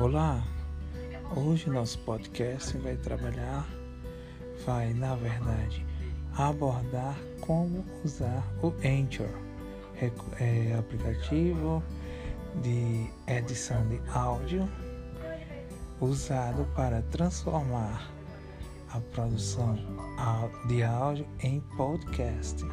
Olá, hoje nosso podcast vai trabalhar, vai na verdade abordar como usar o Anchor, é, é aplicativo de edição de áudio usado para transformar a produção de áudio em podcast.